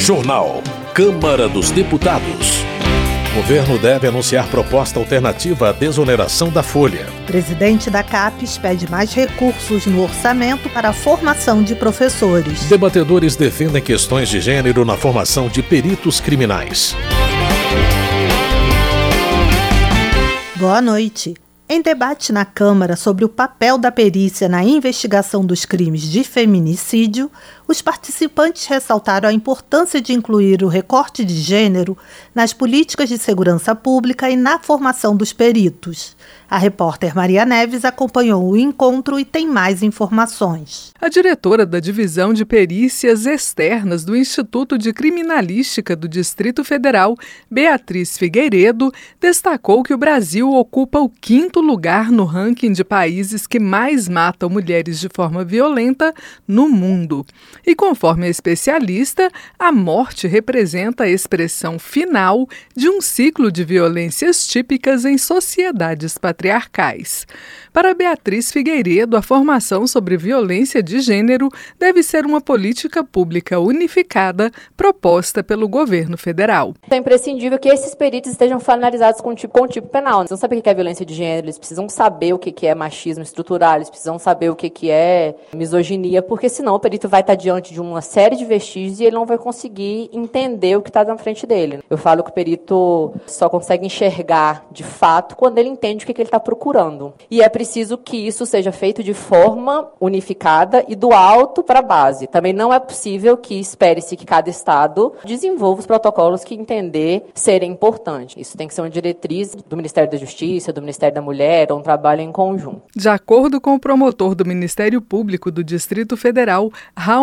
Jornal. Câmara dos Deputados. Governo deve anunciar proposta alternativa à desoneração da folha. Presidente da CAPES pede mais recursos no orçamento para a formação de professores. Debatedores defendem questões de gênero na formação de peritos criminais. Boa noite. Em debate na Câmara sobre o papel da perícia na investigação dos crimes de feminicídio, os participantes ressaltaram a importância de incluir o recorte de gênero nas políticas de segurança pública e na formação dos peritos. A repórter Maria Neves acompanhou o encontro e tem mais informações. A diretora da Divisão de Perícias Externas do Instituto de Criminalística do Distrito Federal, Beatriz Figueiredo, destacou que o Brasil ocupa o quinto lugar no ranking de países que mais matam mulheres de forma violenta no mundo. E conforme a especialista, a morte representa a expressão final de um ciclo de violências típicas em sociedades patriarcais. Para Beatriz Figueiredo, a formação sobre violência de gênero deve ser uma política pública unificada proposta pelo governo federal. É imprescindível que esses peritos estejam finalizados com o tipo, com tipo penal. Eles não sabem o que é violência de gênero, eles precisam saber o que é machismo estrutural, eles precisam saber o que é misoginia, porque senão o perito vai estar diante de uma série de vestígios e ele não vai conseguir entender o que está na frente dele. Eu falo que o perito só consegue enxergar de fato quando ele entende o que ele está procurando. E é preciso que isso seja feito de forma unificada e do alto para a base. Também não é possível que espere-se que cada Estado desenvolva os protocolos que entender serem importantes. Isso tem que ser uma diretriz do Ministério da Justiça, do Ministério da Mulher, um trabalho em conjunto. De acordo com o promotor do Ministério Público do Distrito Federal,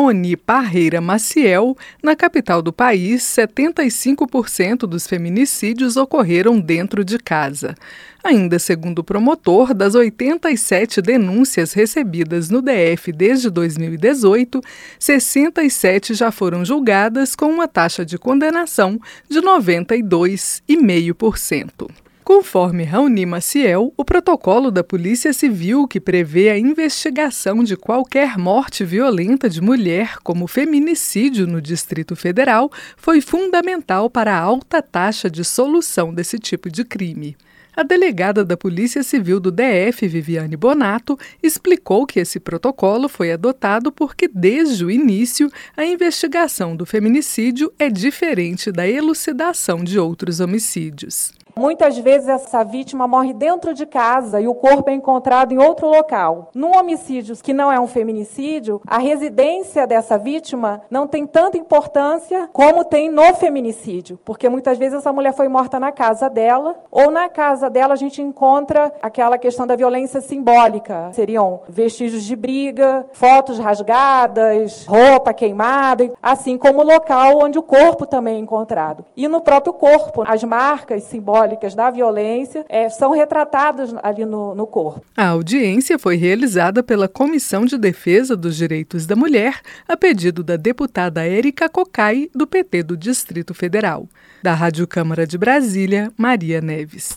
Raoni Parreira Maciel, na capital do país, 75% dos feminicídios ocorreram dentro de casa. Ainda segundo o promotor, das 87 denúncias recebidas no DF desde 2018, 67 já foram julgadas com uma taxa de condenação de 92,5%. Conforme Raoni Maciel, o protocolo da Polícia Civil que prevê a investigação de qualquer morte violenta de mulher, como feminicídio no Distrito Federal, foi fundamental para a alta taxa de solução desse tipo de crime. A delegada da Polícia Civil do DF, Viviane Bonato, explicou que esse protocolo foi adotado porque, desde o início, a investigação do feminicídio é diferente da elucidação de outros homicídios. Muitas vezes essa vítima morre dentro de casa e o corpo é encontrado em outro local. Num homicídio que não é um feminicídio, a residência dessa vítima não tem tanta importância como tem no feminicídio, porque muitas vezes essa mulher foi morta na casa dela, ou na casa dela a gente encontra aquela questão da violência simbólica. Seriam vestígios de briga, fotos rasgadas, roupa queimada, assim como o local onde o corpo também é encontrado. E no próprio corpo, as marcas simbólicas simbólicas da violência é, são retratadas ali no, no corpo. A audiência foi realizada pela Comissão de Defesa dos Direitos da Mulher, a pedido da deputada Érica Cocai, do PT do Distrito Federal. Da Rádio Câmara de Brasília, Maria Neves.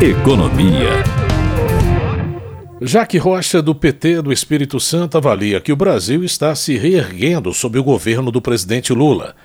Economia. Jaque Rocha, do PT do Espírito Santo, avalia que o Brasil está se reerguendo sob o governo do presidente Lula.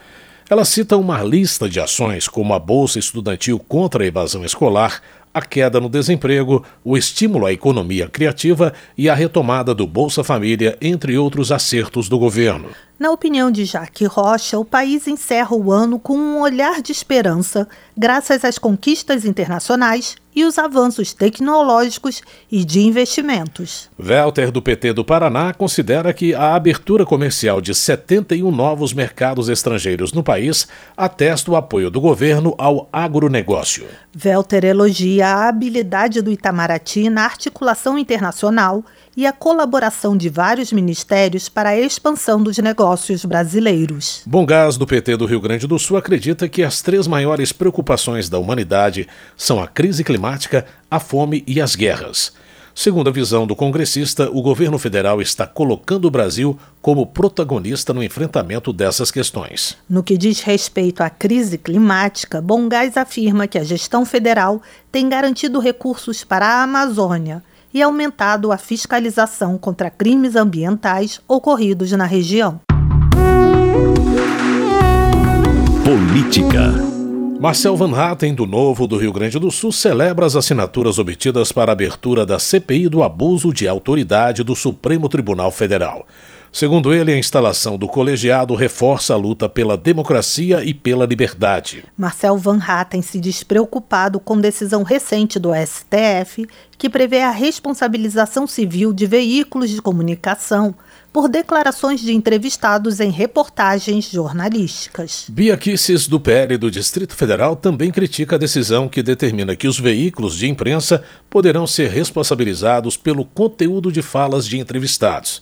Ela cita uma lista de ações como a Bolsa Estudantil contra a Evasão Escolar, a queda no desemprego, o estímulo à economia criativa e a retomada do Bolsa Família, entre outros acertos do governo. Na opinião de Jaque Rocha, o país encerra o ano com um olhar de esperança, graças às conquistas internacionais e os avanços tecnológicos e de investimentos. Welter, do PT do Paraná, considera que a abertura comercial de 71 novos mercados estrangeiros no país atesta o apoio do governo ao agronegócio. Welter elogia a habilidade do Itamaraty na articulação internacional e a colaboração de vários ministérios para a expansão dos negócios brasileiros. Bom Gás, do PT do Rio Grande do Sul, acredita que as três maiores preocupações da humanidade são a crise climática, a fome e as guerras. Segundo a visão do congressista, o governo federal está colocando o Brasil como protagonista no enfrentamento dessas questões. No que diz respeito à crise climática, Bongás afirma que a gestão federal tem garantido recursos para a Amazônia e aumentado a fiscalização contra crimes ambientais ocorridos na região. Política. Marcel Van Hatten, do Novo do Rio Grande do Sul, celebra as assinaturas obtidas para a abertura da CPI do abuso de autoridade do Supremo Tribunal Federal. Segundo ele, a instalação do colegiado reforça a luta pela democracia e pela liberdade. Marcel Van Hatten se diz preocupado com decisão recente do STF que prevê a responsabilização civil de veículos de comunicação por declarações de entrevistados em reportagens jornalísticas. Bia Kisses, do PL do Distrito Federal, também critica a decisão que determina que os veículos de imprensa poderão ser responsabilizados pelo conteúdo de falas de entrevistados.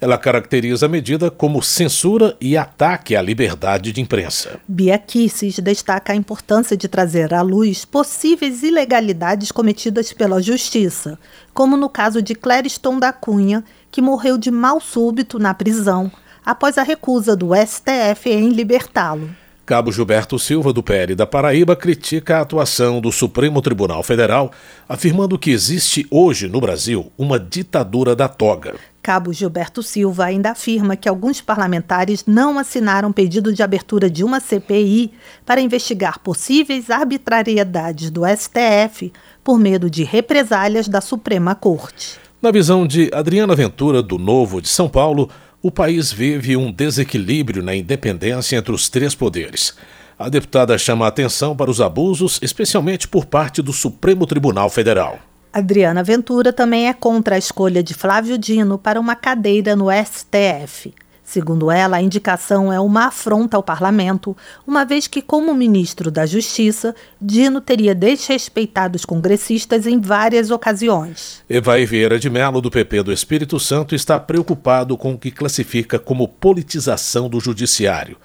Ela caracteriza a medida como censura e ataque à liberdade de imprensa. Bia Kisses destaca a importância de trazer à luz possíveis ilegalidades cometidas pela Justiça, como no caso de Clériston da Cunha, que morreu de mal súbito na prisão após a recusa do STF em libertá-lo. Cabo Gilberto Silva, do PL da Paraíba, critica a atuação do Supremo Tribunal Federal, afirmando que existe hoje no Brasil uma ditadura da toga. Cabo Gilberto Silva ainda afirma que alguns parlamentares não assinaram pedido de abertura de uma CPI para investigar possíveis arbitrariedades do STF por medo de represálias da Suprema Corte. Na visão de Adriana Ventura, do Novo de São Paulo, o país vive um desequilíbrio na independência entre os três poderes. A deputada chama a atenção para os abusos, especialmente por parte do Supremo Tribunal Federal. Adriana Ventura também é contra a escolha de Flávio Dino para uma cadeira no STF. Segundo ela, a indicação é uma afronta ao parlamento, uma vez que, como ministro da Justiça, Dino teria desrespeitado os congressistas em várias ocasiões. Evai Vieira de Mello, do PP do Espírito Santo, está preocupado com o que classifica como politização do judiciário.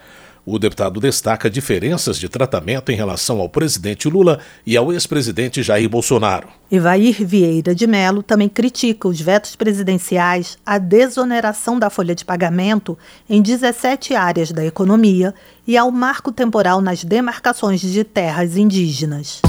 O deputado destaca diferenças de tratamento em relação ao presidente Lula e ao ex-presidente Jair Bolsonaro. Evair Vieira de Mello também critica os vetos presidenciais à desoneração da folha de pagamento em 17 áreas da economia e ao marco temporal nas demarcações de terras indígenas.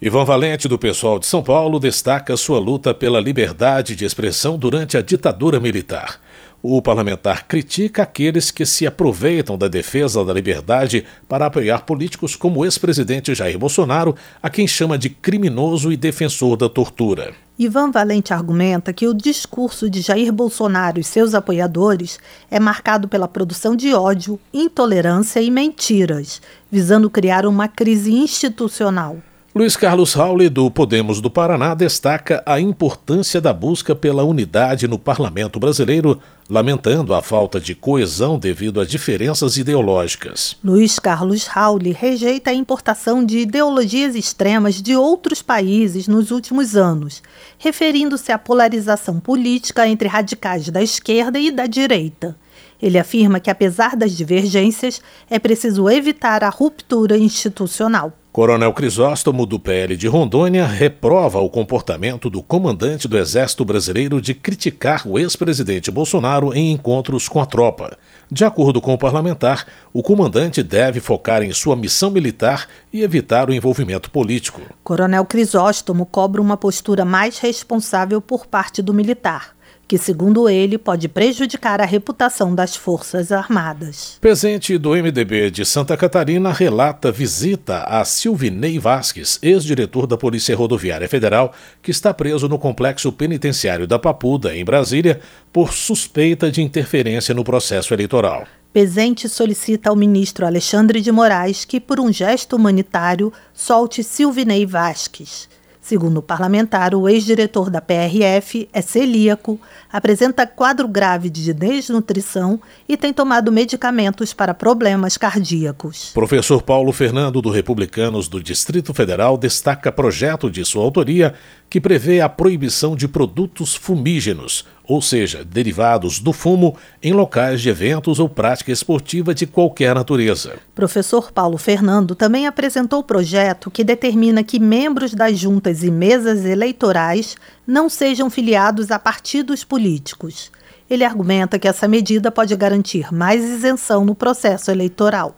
Ivan Valente, do Pessoal de São Paulo, destaca sua luta pela liberdade de expressão durante a ditadura militar. O parlamentar critica aqueles que se aproveitam da defesa da liberdade para apoiar políticos como o ex-presidente Jair Bolsonaro, a quem chama de criminoso e defensor da tortura. Ivan Valente argumenta que o discurso de Jair Bolsonaro e seus apoiadores é marcado pela produção de ódio, intolerância e mentiras, visando criar uma crise institucional. Luiz Carlos Rauli, do Podemos do Paraná, destaca a importância da busca pela unidade no parlamento brasileiro, lamentando a falta de coesão devido a diferenças ideológicas. Luiz Carlos Rauli rejeita a importação de ideologias extremas de outros países nos últimos anos, referindo-se à polarização política entre radicais da esquerda e da direita. Ele afirma que, apesar das divergências, é preciso evitar a ruptura institucional. Coronel Crisóstomo, do PL de Rondônia, reprova o comportamento do comandante do Exército Brasileiro de criticar o ex-presidente Bolsonaro em encontros com a tropa. De acordo com o parlamentar, o comandante deve focar em sua missão militar e evitar o envolvimento político. Coronel Crisóstomo cobra uma postura mais responsável por parte do militar que, segundo ele, pode prejudicar a reputação das Forças Armadas. Presente do MDB de Santa Catarina relata visita a Silvinei Vasques, ex-diretor da Polícia Rodoviária Federal, que está preso no complexo penitenciário da Papuda, em Brasília, por suspeita de interferência no processo eleitoral. Pezente solicita ao ministro Alexandre de Moraes que, por um gesto humanitário, solte Silvinei Vasques. Segundo o parlamentar, o ex-diretor da PRF é celíaco, apresenta quadro grave de desnutrição e tem tomado medicamentos para problemas cardíacos. Professor Paulo Fernando, do Republicanos do Distrito Federal, destaca projeto de sua autoria que prevê a proibição de produtos fumígenos, ou seja, derivados do fumo, em locais de eventos ou prática esportiva de qualquer natureza. Professor Paulo Fernando também apresentou o projeto que determina que membros das juntas e mesas eleitorais não sejam filiados a partidos políticos. Ele argumenta que essa medida pode garantir mais isenção no processo eleitoral.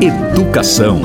Educação.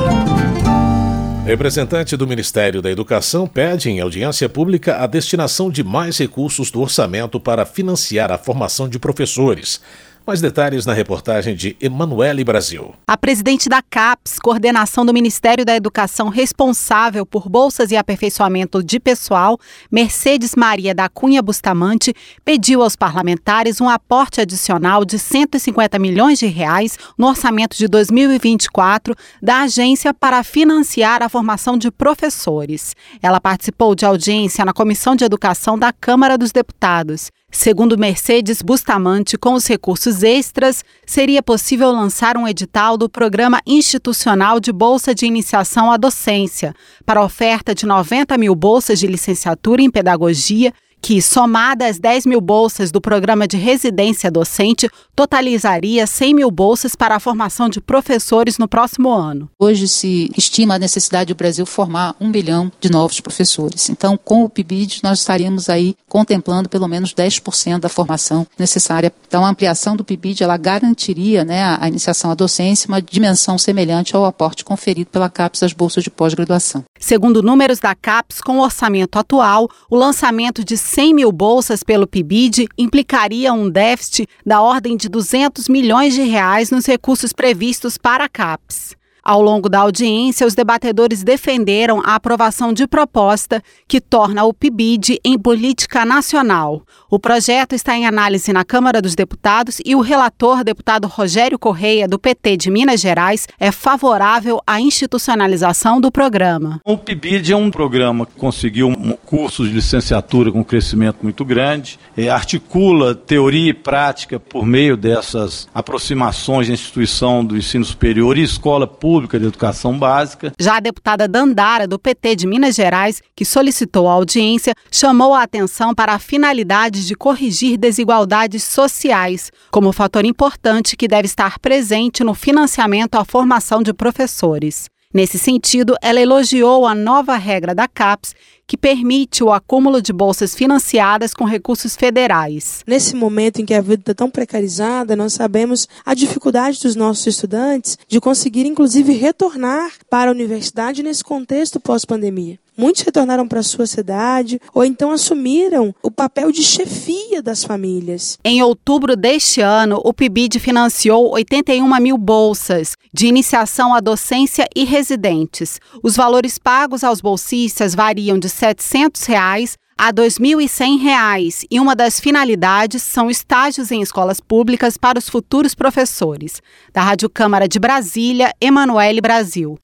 Representante do Ministério da Educação pede em audiência pública a destinação de mais recursos do orçamento para financiar a formação de professores. Mais detalhes na reportagem de Emanuele Brasil. A presidente da CAPES, coordenação do Ministério da Educação responsável por bolsas e aperfeiçoamento de pessoal, Mercedes Maria da Cunha Bustamante, pediu aos parlamentares um aporte adicional de 150 milhões de reais no orçamento de 2024 da agência para financiar a formação de professores. Ela participou de audiência na Comissão de Educação da Câmara dos Deputados. Segundo Mercedes Bustamante, com os recursos extras, seria possível lançar um edital do Programa Institucional de Bolsa de Iniciação à Docência, para oferta de 90 mil bolsas de licenciatura em Pedagogia que, somada às 10 mil bolsas do programa de residência docente, totalizaria 100 mil bolsas para a formação de professores no próximo ano. Hoje se estima a necessidade do Brasil formar um bilhão de novos professores. Então, com o PIBID, nós estaríamos aí contemplando pelo menos 10% da formação necessária. Então, a ampliação do PIBID, ela garantiria né, a iniciação à docência uma dimensão semelhante ao aporte conferido pela CAPES às bolsas de pós-graduação. Segundo números da CAPES, com o orçamento atual, o lançamento de 100 mil bolsas pelo PIBID implicaria um déficit da ordem de 200 milhões de reais nos recursos previstos para a CAPES. Ao longo da audiência, os debatedores defenderam a aprovação de proposta que torna o PIBID em política nacional. O projeto está em análise na Câmara dos Deputados e o relator, deputado Rogério Correia, do PT de Minas Gerais, é favorável à institucionalização do programa. O PIBID é um programa que conseguiu cursos de licenciatura com crescimento muito grande, é, articula teoria e prática por meio dessas aproximações da instituição do ensino superior e escola pública Pública de Educação Básica. Já a deputada Dandara, do PT de Minas Gerais, que solicitou a audiência, chamou a atenção para a finalidade de corrigir desigualdades sociais, como fator importante que deve estar presente no financiamento à formação de professores. Nesse sentido, ela elogiou a nova regra da CAPES, que permite o acúmulo de bolsas financiadas com recursos federais. Nesse momento em que a vida está tão precarizada, nós sabemos a dificuldade dos nossos estudantes de conseguir, inclusive, retornar para a universidade nesse contexto pós-pandemia. Muitos retornaram para sua cidade ou então assumiram o papel de chefia das famílias. Em outubro deste ano, o PIBID financiou 81 mil bolsas de iniciação à docência e residentes. Os valores pagos aos bolsistas variam de 700 reais a R$ 2.100 e uma das finalidades são estágios em escolas públicas para os futuros professores. Da Rádio Câmara de Brasília, Emanuele Brasil.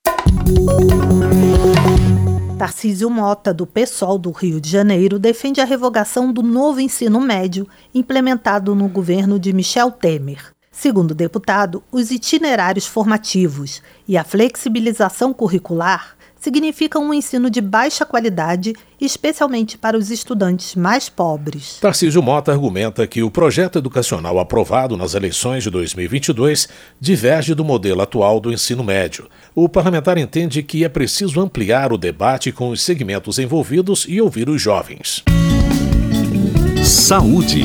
Tarcísio Mota, do PSOL do Rio de Janeiro, defende a revogação do novo ensino médio implementado no governo de Michel Temer. Segundo o deputado, os itinerários formativos e a flexibilização curricular significam um ensino de baixa qualidade, especialmente para os estudantes mais pobres. Tarcísio Mota argumenta que o projeto educacional aprovado nas eleições de 2022 diverge do modelo atual do ensino médio. O parlamentar entende que é preciso ampliar o debate com os segmentos envolvidos e ouvir os jovens. Saúde.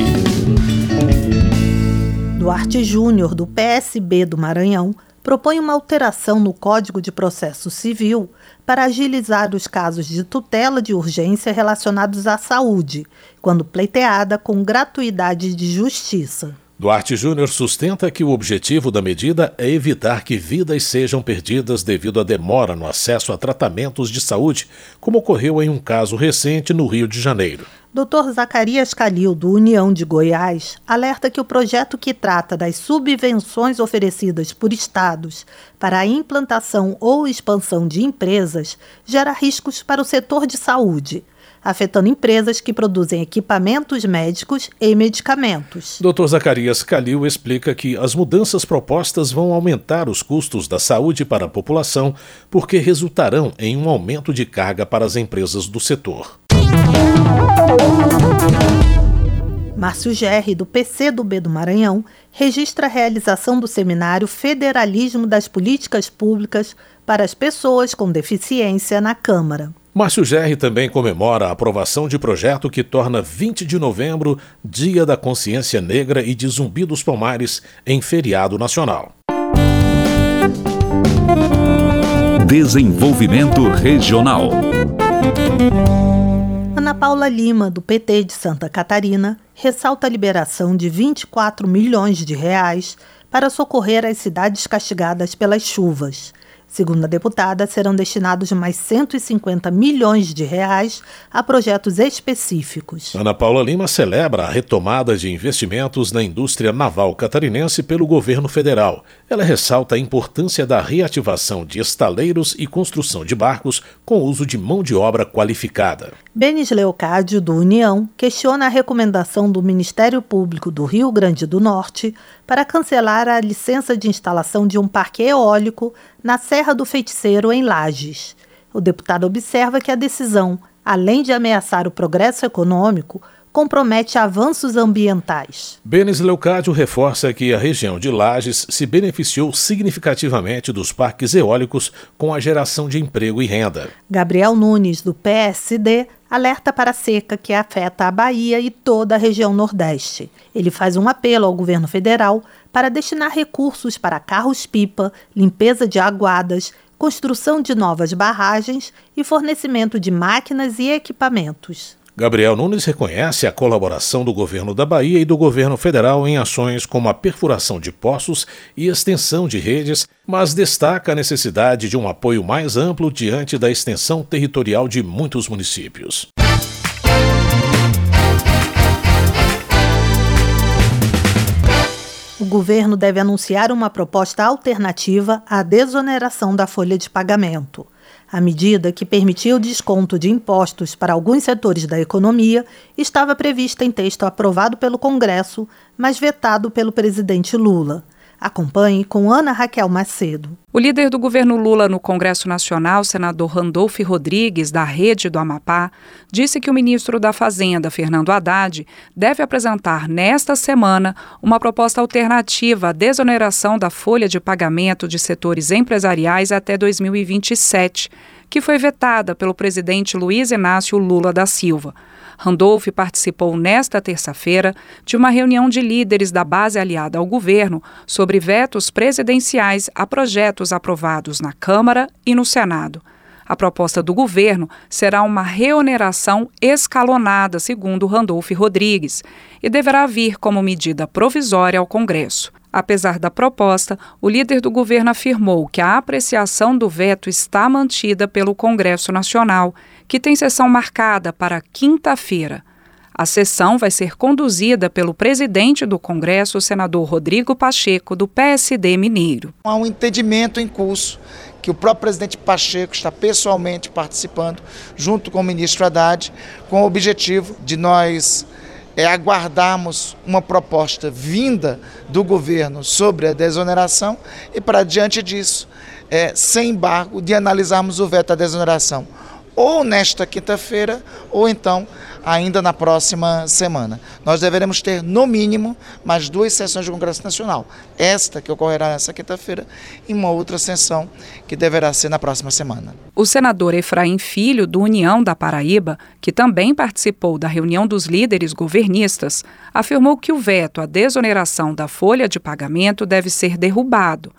Duarte Júnior, do PSB do Maranhão, propõe uma alteração no Código de Processo Civil para agilizar os casos de tutela de urgência relacionados à saúde, quando pleiteada com gratuidade de justiça. Duarte Júnior sustenta que o objetivo da medida é evitar que vidas sejam perdidas devido à demora no acesso a tratamentos de saúde, como ocorreu em um caso recente no Rio de Janeiro. Dr. Zacarias Calil, do União de Goiás, alerta que o projeto que trata das subvenções oferecidas por estados para a implantação ou expansão de empresas gera riscos para o setor de saúde, afetando empresas que produzem equipamentos médicos e medicamentos. Dr. Zacarias Calil explica que as mudanças propostas vão aumentar os custos da saúde para a população, porque resultarão em um aumento de carga para as empresas do setor. Márcio Gerri, do PCdoB do Maranhão, registra a realização do seminário Federalismo das Políticas Públicas para as Pessoas com Deficiência na Câmara. Márcio Gerri também comemora a aprovação de projeto que torna 20 de novembro Dia da Consciência Negra e de Zumbi dos Palmares em feriado nacional. Desenvolvimento Regional. Ana Paula Lima, do PT de Santa Catarina, ressalta a liberação de 24 milhões de reais para socorrer as cidades castigadas pelas chuvas. Segundo a deputada, serão destinados mais 150 milhões de reais a projetos específicos. Ana Paula Lima celebra a retomada de investimentos na indústria naval catarinense pelo governo federal. Ela ressalta a importância da reativação de estaleiros e construção de barcos com uso de mão de obra qualificada. Benis Leocádio, do União, questiona a recomendação do Ministério Público do Rio Grande do Norte para cancelar a licença de instalação de um parque eólico na Serra do Feiticeiro, em Lages. O deputado observa que a decisão, além de ameaçar o progresso econômico, compromete avanços ambientais. Benes Leucádio reforça que a região de Lages se beneficiou significativamente dos parques eólicos com a geração de emprego e renda. Gabriel Nunes, do PSD, alerta para a seca que afeta a Bahia e toda a região Nordeste. Ele faz um apelo ao governo federal para destinar recursos para carros-pipa, limpeza de aguadas, construção de novas barragens e fornecimento de máquinas e equipamentos. Gabriel Nunes reconhece a colaboração do governo da Bahia e do governo federal em ações como a perfuração de poços e extensão de redes, mas destaca a necessidade de um apoio mais amplo diante da extensão territorial de muitos municípios. O governo deve anunciar uma proposta alternativa à desoneração da folha de pagamento. A medida, que permitia o desconto de impostos para alguns setores da economia, estava prevista em texto aprovado pelo Congresso, mas vetado pelo presidente Lula. Acompanhe com Ana Raquel Macedo. O líder do governo Lula no Congresso Nacional, senador Randolph Rodrigues, da Rede do Amapá, disse que o ministro da Fazenda, Fernando Haddad, deve apresentar nesta semana uma proposta alternativa à desoneração da folha de pagamento de setores empresariais até 2027, que foi vetada pelo presidente Luiz Inácio Lula da Silva. Randolph participou nesta terça-feira de uma reunião de líderes da base aliada ao governo sobre vetos presidenciais a projetos aprovados na Câmara e no Senado. A proposta do governo será uma reoneração escalonada, segundo Randolph Rodrigues, e deverá vir como medida provisória ao Congresso. Apesar da proposta, o líder do governo afirmou que a apreciação do veto está mantida pelo Congresso Nacional, que tem sessão marcada para quinta-feira. A sessão vai ser conduzida pelo presidente do Congresso, o senador Rodrigo Pacheco, do PSD Mineiro. Há um entendimento em curso que o próprio presidente Pacheco está pessoalmente participando, junto com o ministro Haddad, com o objetivo de nós é aguardarmos uma proposta vinda do governo sobre a desoneração e, para diante disso, é, sem embargo, de analisarmos o veto à desoneração, ou nesta quinta-feira, ou então ainda na próxima semana. Nós deveremos ter, no mínimo, mais duas sessões do Congresso Nacional. Esta, que ocorrerá nesta quinta-feira, e uma outra sessão que deverá ser na próxima semana. O senador Efraim Filho, do União da Paraíba, que também participou da reunião dos líderes governistas, afirmou que o veto à desoneração da folha de pagamento deve ser derrubado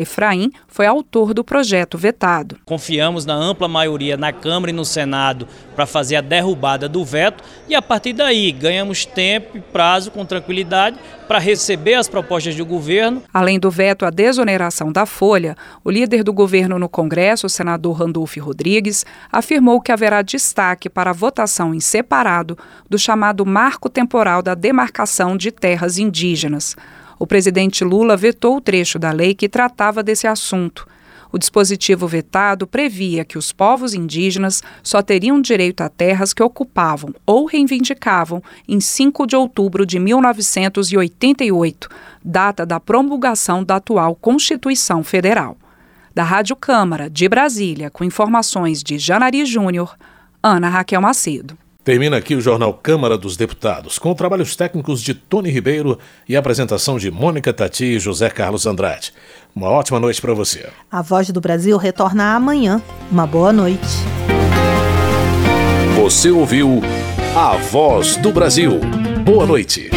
Efraim foi autor do projeto vetado. Confiamos na ampla maioria na Câmara e no Senado para fazer a derrubada do veto e a partir daí ganhamos tempo e prazo com tranquilidade para receber as propostas do governo. Além do veto à desoneração da folha, o líder do governo no Congresso, o senador Randolph Rodrigues, afirmou que haverá destaque para a votação em separado do chamado Marco Temporal da Demarcação de Terras Indígenas. O presidente Lula vetou o trecho da lei que tratava desse assunto. O dispositivo vetado previa que os povos indígenas só teriam direito a terras que ocupavam ou reivindicavam em 5 de outubro de 1988, data da promulgação da atual Constituição Federal. Da Rádio Câmara, de Brasília, com informações de Janari Júnior, Ana Raquel Macedo. Termina aqui o jornal Câmara dos Deputados, com trabalhos técnicos de Tony Ribeiro e apresentação de Mônica Tati e José Carlos Andrade. Uma ótima noite para você. A Voz do Brasil retorna amanhã. Uma boa noite. Você ouviu A Voz do Brasil. Boa noite.